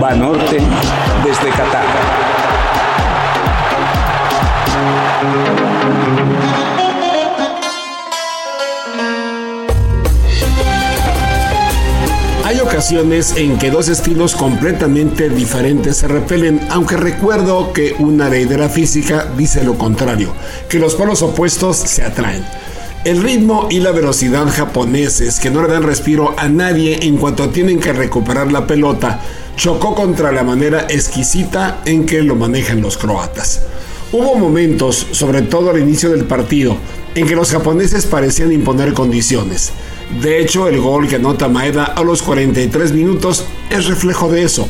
Banorte desde Qatar. Hay ocasiones en que dos estilos completamente diferentes se repelen, aunque recuerdo que una ley de la física dice lo contrario, que los polos opuestos se atraen. El ritmo y la velocidad japoneses, que no le dan respiro a nadie en cuanto tienen que recuperar la pelota, chocó contra la manera exquisita en que lo manejan los croatas. Hubo momentos, sobre todo al inicio del partido, en que los japoneses parecían imponer condiciones. De hecho, el gol que anota Maeda a los 43 minutos es reflejo de eso.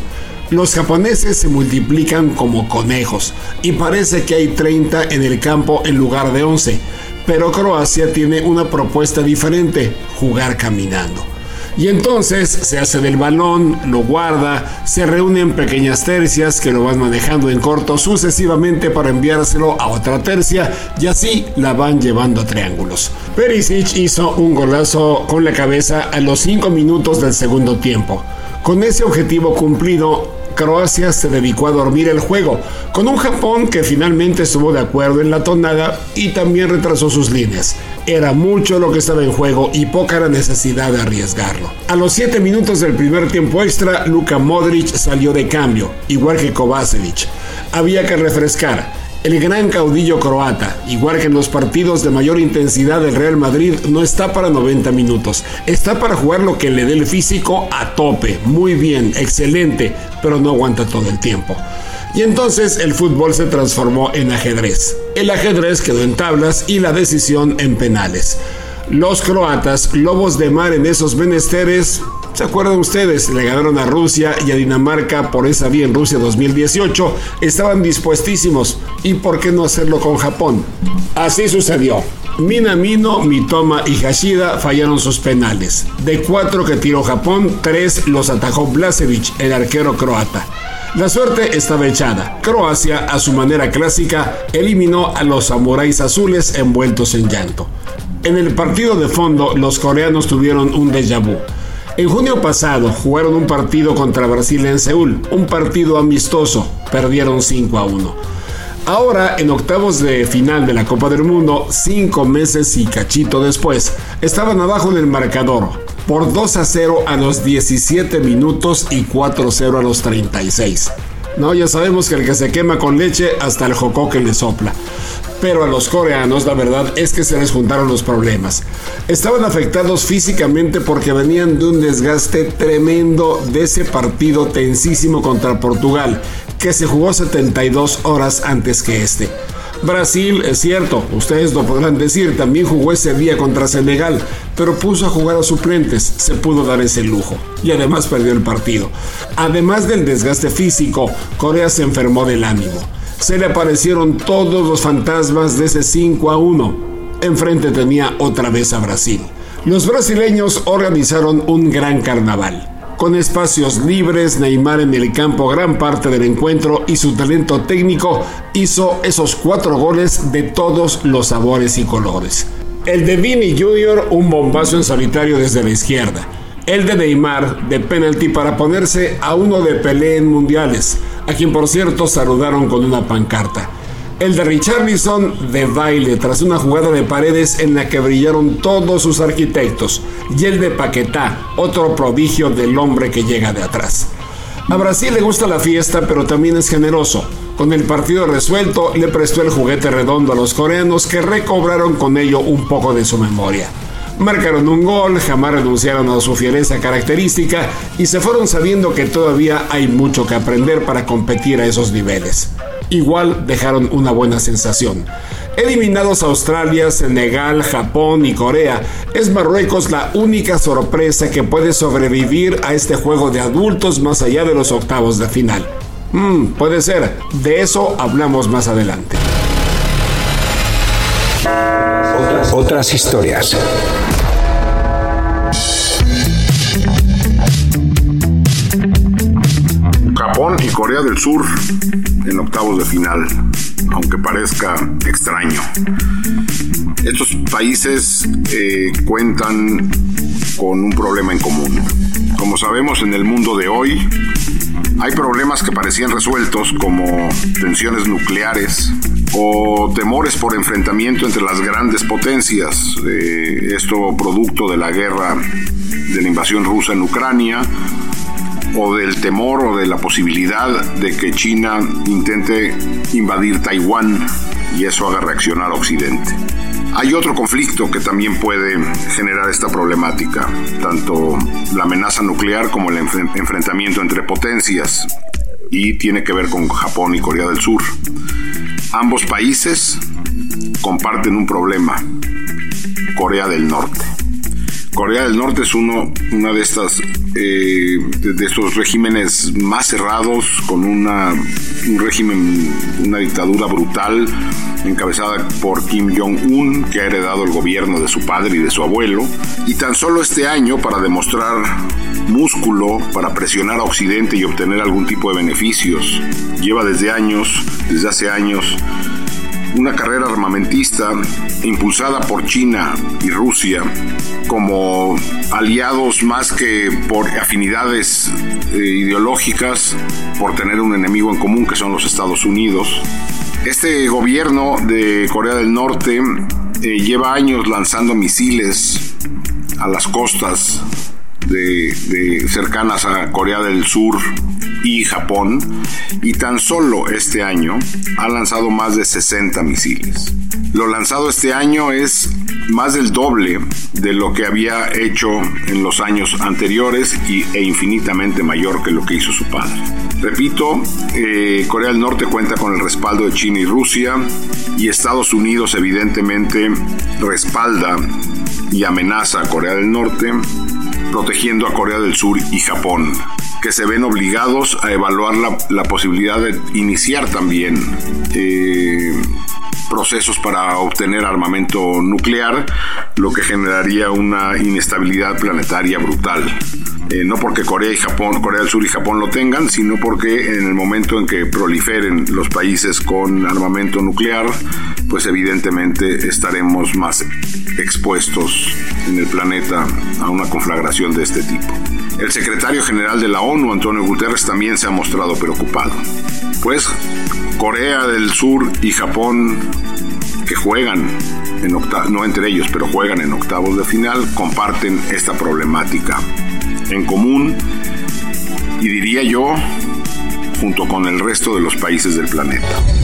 Los japoneses se multiplican como conejos y parece que hay 30 en el campo en lugar de 11 pero Croacia tiene una propuesta diferente, jugar caminando. Y entonces se hace del balón, lo guarda, se reúne en pequeñas tercias que lo van manejando en corto sucesivamente para enviárselo a otra tercia y así la van llevando a triángulos. Perisic hizo un golazo con la cabeza a los 5 minutos del segundo tiempo. Con ese objetivo cumplido, Croacia se dedicó a dormir el juego, con un Japón que finalmente estuvo de acuerdo en la tonada y también retrasó sus líneas. Era mucho lo que estaba en juego y poca la necesidad de arriesgarlo. A los 7 minutos del primer tiempo extra, Luka Modric salió de cambio, igual que Kovacevic. Había que refrescar. El gran caudillo croata, igual que en los partidos de mayor intensidad del Real Madrid, no está para 90 minutos. Está para jugar lo que le dé el físico a tope. Muy bien, excelente, pero no aguanta todo el tiempo. Y entonces el fútbol se transformó en ajedrez. El ajedrez quedó en tablas y la decisión en penales. Los croatas, lobos de mar en esos menesteres, ¿Se acuerdan ustedes? Le ganaron a Rusia y a Dinamarca por esa vía en Rusia 2018. Estaban dispuestísimos. ¿Y por qué no hacerlo con Japón? Así sucedió. Minamino, Mitoma y Hashida fallaron sus penales. De cuatro que tiró Japón, tres los atajó Blasevic, el arquero croata. La suerte estaba echada. Croacia, a su manera clásica, eliminó a los samuráis azules envueltos en llanto. En el partido de fondo, los coreanos tuvieron un déjà vu. En junio pasado jugaron un partido contra Brasil en Seúl, un partido amistoso, perdieron 5 a 1. Ahora, en octavos de final de la Copa del Mundo, cinco meses y cachito después, estaban abajo en el marcador, por 2 a 0 a los 17 minutos y 4 a 0 a los 36. No, ya sabemos que el que se quema con leche, hasta el jocoque le sopla pero a los coreanos la verdad es que se les juntaron los problemas. Estaban afectados físicamente porque venían de un desgaste tremendo de ese partido tensísimo contra Portugal, que se jugó 72 horas antes que este. Brasil, es cierto, ustedes lo podrán decir, también jugó ese día contra Senegal, pero puso a jugar a suplentes, se pudo dar ese lujo y además perdió el partido. Además del desgaste físico, Corea se enfermó del ánimo se le aparecieron todos los fantasmas de ese 5 a 1. Enfrente tenía otra vez a Brasil. Los brasileños organizaron un gran carnaval. Con espacios libres, Neymar en el campo gran parte del encuentro y su talento técnico hizo esos cuatro goles de todos los sabores y colores. El de Vini Jr. un bombazo en solitario desde la izquierda. El de Neymar de penalti para ponerse a uno de Pelé en mundiales a quien por cierto saludaron con una pancarta. El de Richarlison de baile tras una jugada de paredes en la que brillaron todos sus arquitectos. Y el de Paquetá, otro prodigio del hombre que llega de atrás. A Brasil le gusta la fiesta, pero también es generoso. Con el partido resuelto, le prestó el juguete redondo a los coreanos que recobraron con ello un poco de su memoria marcaron un gol, jamás renunciaron a su fiereza característica y se fueron sabiendo que todavía hay mucho que aprender para competir a esos niveles. Igual dejaron una buena sensación. Eliminados Australia, Senegal, Japón y Corea, es Marruecos la única sorpresa que puede sobrevivir a este juego de adultos más allá de los octavos de final. Hmm, puede ser, de eso hablamos más adelante. Otras historias. Japón y Corea del Sur en octavos de final, aunque parezca extraño. Estos países eh, cuentan con un problema en común. Como Como sabemos, en el mundo de hoy hay problemas que parecían resueltos como tensiones nucleares o temores por enfrentamiento entre las grandes potencias. Eh, esto producto de la guerra de la invasión rusa en Ucrania o del temor o de la posibilidad de que China intente invadir Taiwán y eso haga reaccionar a Occidente. Hay otro conflicto que también puede generar esta problemática, tanto la amenaza nuclear como el enfrentamiento entre potencias, y tiene que ver con Japón y Corea del Sur. Ambos países comparten un problema, Corea del Norte. Corea del Norte es uno una de estas eh, de, estos regímenes más cerrados con una un régimen una dictadura brutal encabezada por Kim Jong-un que ha heredado el gobierno de su padre y de su abuelo. Y tan solo este año para demostrar músculo para presionar a Occidente y obtener algún tipo de beneficios lleva desde años desde hace años una carrera armamentista impulsada por China y Rusia como aliados más que por afinidades eh, ideológicas, por tener un enemigo en común que son los Estados Unidos. Este gobierno de Corea del Norte eh, lleva años lanzando misiles a las costas de, cercanas a Corea del Sur y Japón y tan solo este año ha lanzado más de 60 misiles. Lo lanzado este año es más del doble de lo que había hecho en los años anteriores y, e infinitamente mayor que lo que hizo su padre. Repito, eh, Corea del Norte cuenta con el respaldo de China y Rusia y Estados Unidos evidentemente respalda y amenaza a Corea del Norte protegiendo a Corea del Sur y Japón, que se ven obligados a evaluar la, posibilidad de iniciar también eh, procesos para obtener armamento nuclear, lo que generaría una inestabilidad planetaria brutal. Eh, no porque Corea y Japón, Corea del Sur y Japón lo tengan, sino porque en el momento en que proliferen los países con armamento nuclear, pues evidentemente estaremos más expuestos en el planeta a una conflagración de este tipo. El secretario general de la ONU, Antonio Guterres, también se ha mostrado preocupado. Pues Corea del Sur y Japón, que juegan, en no entre ellos, pero juegan en octavos de final, comparten esta problemática en común y diría yo, junto con el resto de los países del planeta.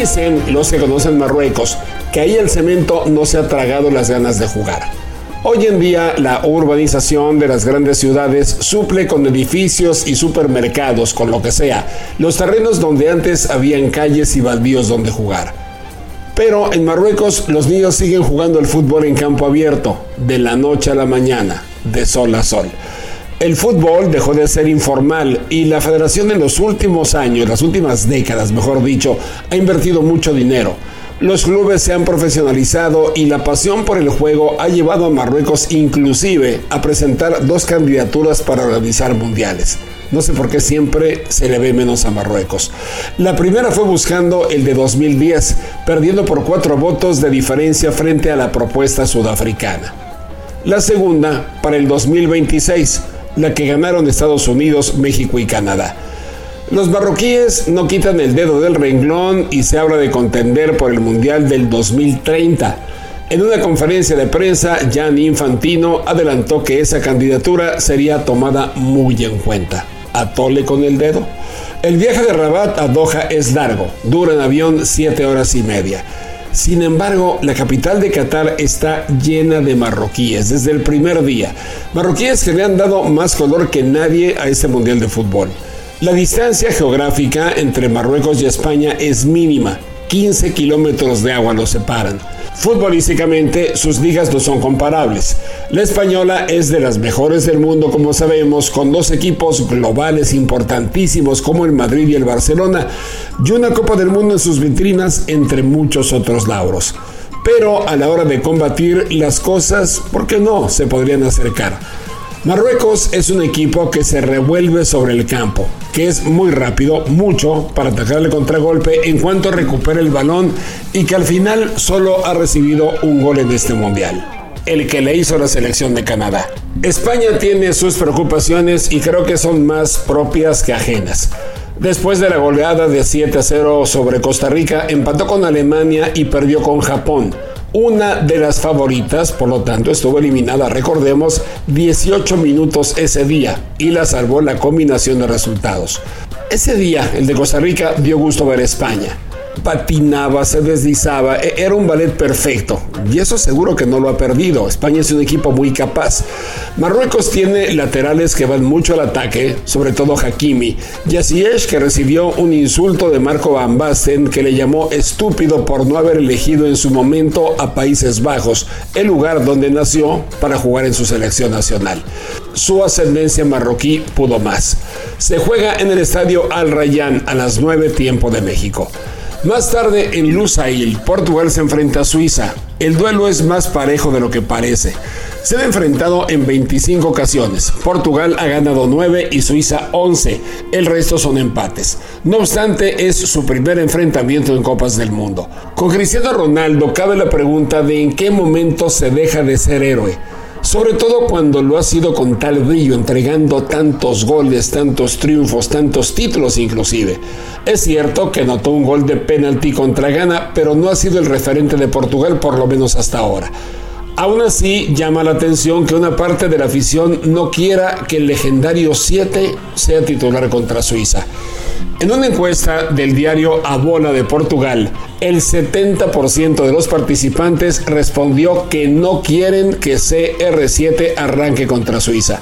Dicen los que conocen Marruecos que ahí el cemento no se ha tragado las ganas de jugar. Hoy en día la urbanización de las grandes ciudades suple con edificios y supermercados, con lo que sea, los terrenos donde antes habían calles y baldíos donde jugar. Pero en Marruecos los niños siguen jugando el fútbol en campo abierto, de la noche a la mañana, de sol a sol. El fútbol dejó de ser informal y la federación en los últimos años, las últimas décadas, mejor dicho, ha invertido mucho dinero. Los clubes se han profesionalizado y la pasión por el juego ha llevado a Marruecos inclusive a presentar dos candidaturas para organizar mundiales. No sé por qué siempre se le ve menos a Marruecos. La primera fue buscando el de 2010, perdiendo por cuatro votos de diferencia frente a la propuesta sudafricana. La segunda para el 2026 la que ganaron Estados Unidos, México y Canadá. Los marroquíes no quitan el dedo del renglón y se habla de contender por el Mundial del 2030. En una conferencia de prensa, Jan Infantino adelantó que esa candidatura sería tomada muy en cuenta. ¿Atole con el dedo? El viaje de Rabat a Doha es largo, dura en avión 7 horas y media. Sin embargo, la capital de Qatar está llena de marroquíes desde el primer día. Marroquíes que le han dado más color que nadie a este Mundial de Fútbol. La distancia geográfica entre Marruecos y España es mínima 15 kilómetros de agua los separan. Futbolísticamente, sus ligas no son comparables. La española es de las mejores del mundo, como sabemos, con dos equipos globales importantísimos como el Madrid y el Barcelona, y una Copa del Mundo en sus vitrinas, entre muchos otros lauros. Pero a la hora de combatir las cosas, ¿por qué no? Se podrían acercar. Marruecos es un equipo que se revuelve sobre el campo, que es muy rápido, mucho, para atacarle contragolpe en cuanto recupera el balón y que al final solo ha recibido un gol en este mundial, el que le hizo la selección de Canadá. España tiene sus preocupaciones y creo que son más propias que ajenas. Después de la goleada de 7 a 0 sobre Costa Rica, empató con Alemania y perdió con Japón una de las favoritas, por lo tanto estuvo eliminada, recordemos, 18 minutos ese día y la salvó la combinación de resultados. Ese día, el de Costa Rica, dio gusto ver a España patinaba, se deslizaba, e-, era un ballet perfecto. Y eso seguro que no lo ha perdido. España es un equipo muy capaz. Marruecos tiene laterales que van mucho al ataque, sobre todo Hakimi. es que recibió un insulto de Marco Van Basten, que le llamó estúpido por no haber elegido en su momento a Países Bajos, el lugar donde nació para jugar en su selección nacional. Su ascendencia marroquí pudo más. Se juega en el estadio Al Rayyan a las 9 tiempo de México. Más tarde en Lusail, Portugal se enfrenta a Suiza. El duelo es más parejo de lo que parece. Se han enfrentado en 25 ocasiones. Portugal ha ganado 9 y Suiza 11. El resto son empates. No obstante, es su primer enfrentamiento en Copas del Mundo. Con Cristiano Ronaldo cabe la pregunta de en qué momento se deja de ser héroe sobre todo cuando lo ha sido con tal brillo, entregando tantos goles, tantos triunfos, tantos títulos inclusive. Es cierto que anotó un gol de penalti contra Ghana, pero no ha sido el referente de Portugal por lo menos hasta ahora. Aún así, llama la atención que una parte de la afición no quiera que el legendario 7 sea titular contra Suiza. En una encuesta del diario A Bola de Portugal, el 70% de los participantes respondió que no quieren que CR7 arranque contra Suiza.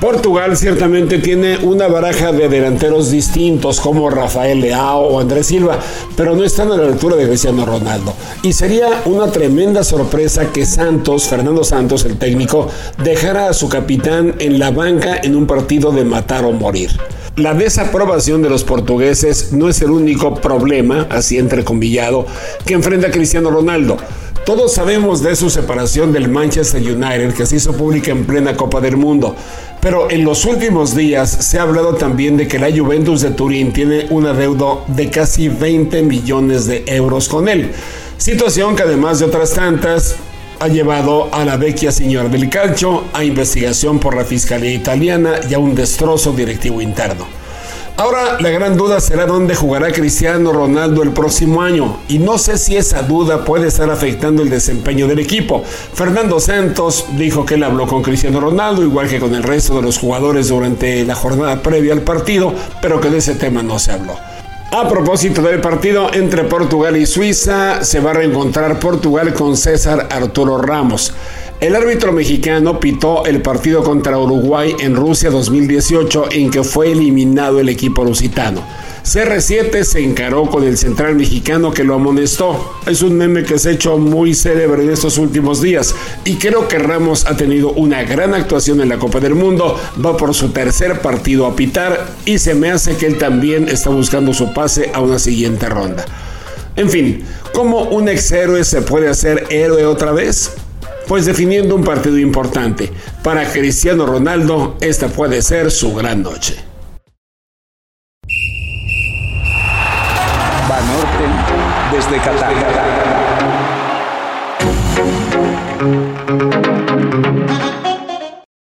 Portugal ciertamente tiene una baraja de delanteros distintos como Rafael Leao o Andrés Silva, pero no están a la altura de Cristiano Ronaldo. Y sería una tremenda sorpresa que Santos, Fernando Santos, el técnico, dejara a su capitán en la banca en un partido de matar o morir. La desaprobación de los portugueses no es el único problema, así entrecomillado, que enfrenta Cristiano Ronaldo. Todos sabemos de su separación del Manchester United que se hizo pública en plena Copa del Mundo, pero en los últimos días se ha hablado también de que la Juventus de Turín tiene un adeudo de casi 20 millones de euros con él. Situación que además de otras tantas ha llevado a la vecchia señora del calcio a investigación por la Fiscalía Italiana y a un destrozo directivo interno. Ahora la gran duda será dónde jugará Cristiano Ronaldo el próximo año y no sé si esa duda puede estar afectando el desempeño del equipo. Fernando Santos dijo que él habló con Cristiano Ronaldo igual que con el resto de los jugadores durante la jornada previa al partido, pero que de ese tema no se habló. A propósito del partido entre Portugal y Suiza, se va a reencontrar Portugal con César Arturo Ramos. El árbitro mexicano pitó el partido contra Uruguay en Rusia 2018 en que fue eliminado el equipo lusitano. CR7 se encaró con el central mexicano que lo amonestó. Es un meme que se ha hecho muy célebre en estos últimos días y creo que Ramos ha tenido una gran actuación en la Copa del Mundo, va por su tercer partido a pitar y se me hace que él también está buscando su pase a una siguiente ronda. En fin, ¿cómo un ex héroe se puede hacer héroe otra vez? pues definiendo un partido importante. Para Cristiano Ronaldo, esta puede ser su gran noche.